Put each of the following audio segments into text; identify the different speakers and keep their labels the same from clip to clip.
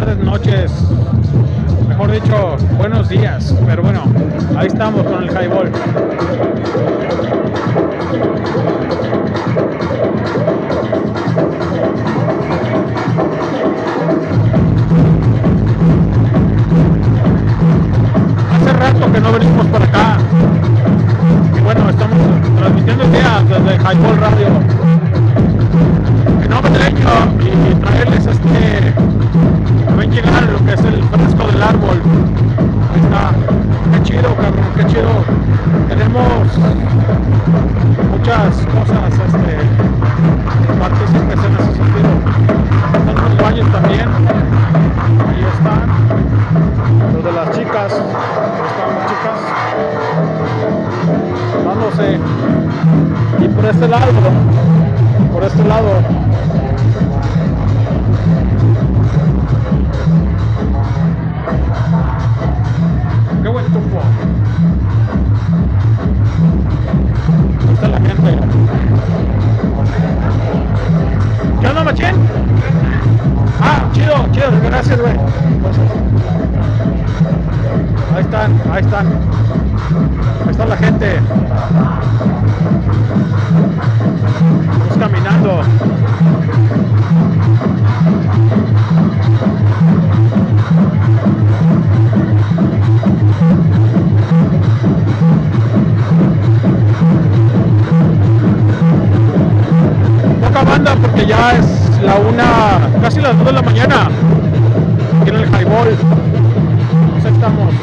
Speaker 1: tardes, noches. Mejor dicho, buenos días. Pero bueno, ahí estamos con el highball. Hace rato que no venimos por acá. Y bueno, estamos transmitiendo ideas desde Highball chicas. Están las chicas. Y por este lado. Por este lado. Qué buen tubo. Ahí está la gente. ¿Qué onda, machín? Ah, chido, chido, gracias, güey. Están, ahí están. Ahí está la gente. Vamos caminando. Poca banda porque ya es la una, casi las dos de la mañana. Aquí en el highball. Ahí estamos.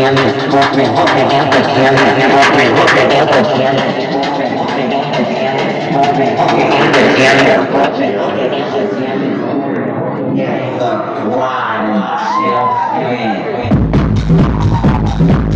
Speaker 2: Get the wild, yeah,
Speaker 1: yeah, yeah.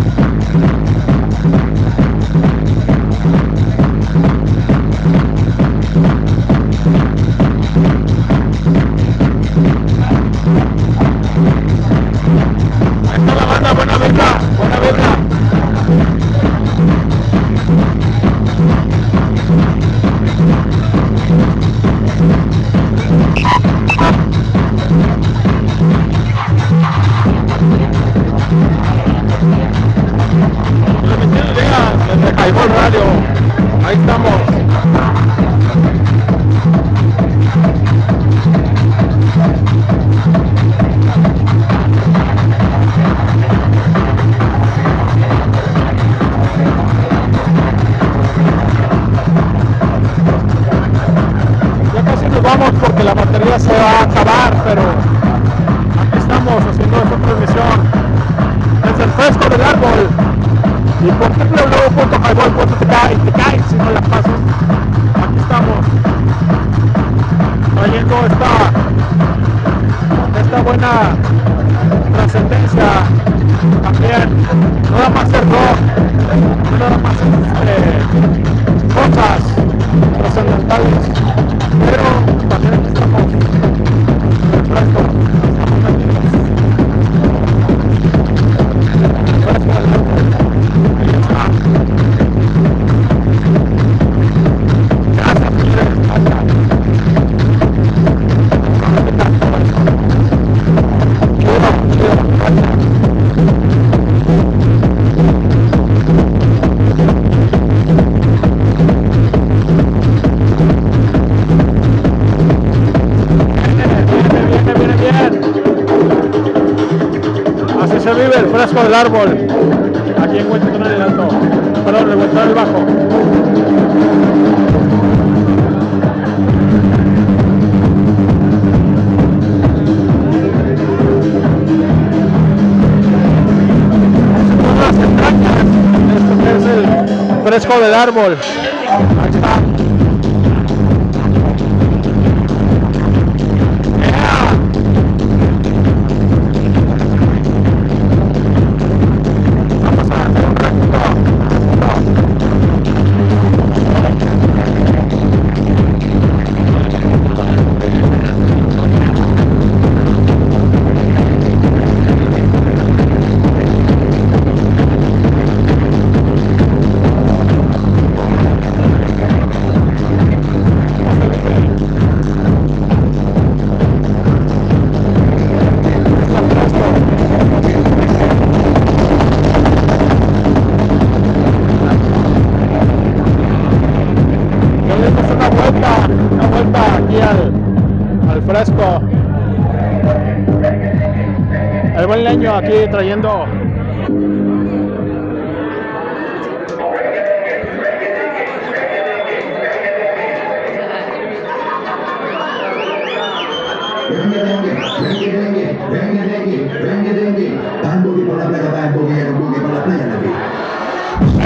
Speaker 1: trascendencia también, no nada más no nada más este, cosas trascendentales, pero al árbol. Aquí en el alto. Perdón, el el bajo. Esto es el fresco del árbol. Ahí está. El buen leño aquí trayendo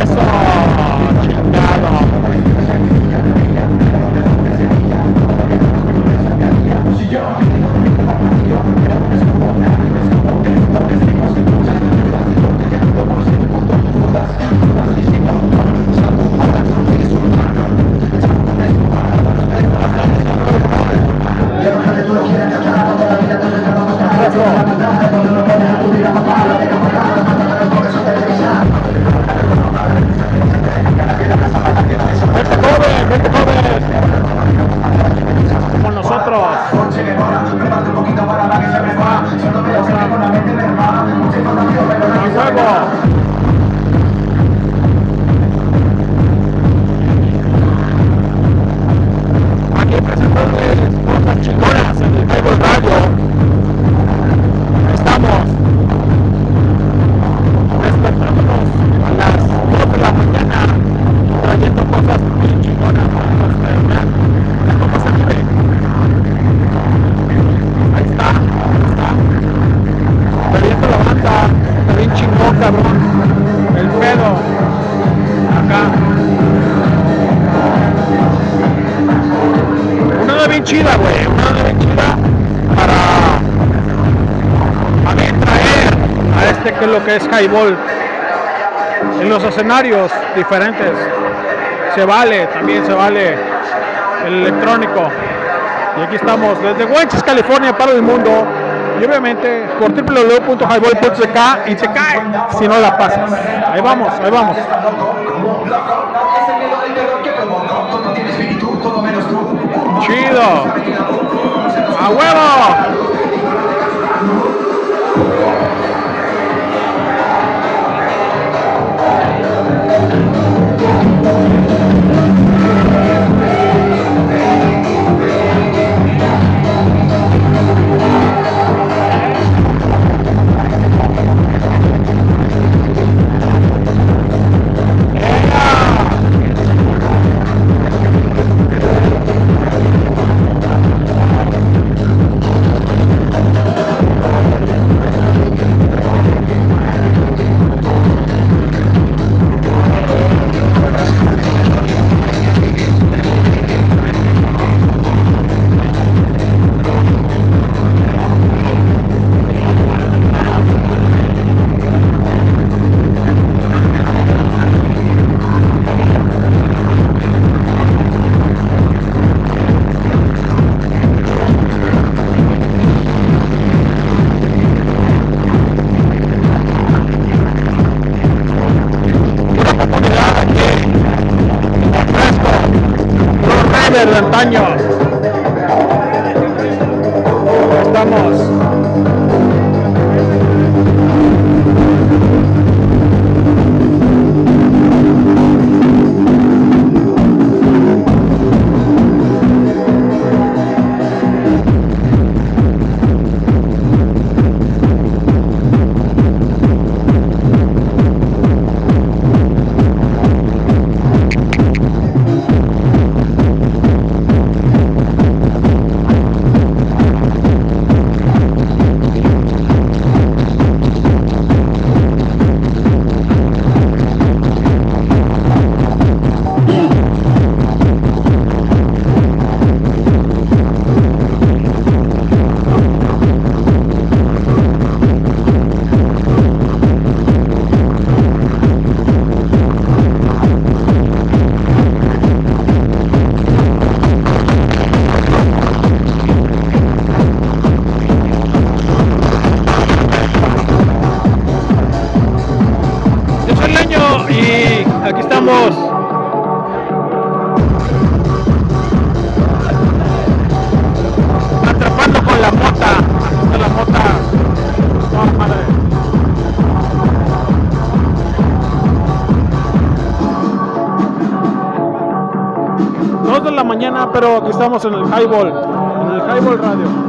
Speaker 1: Eso. Que es highball en los escenarios diferentes. Se vale, también se vale el electrónico. Y aquí estamos desde Wenches, California para el mundo. Y obviamente por www.highball.ck y se cae si no la pasas. Ahí vamos, ahí vamos. Chido. A huevo. Pero aquí estamos en el Highball, en el Highball Radio.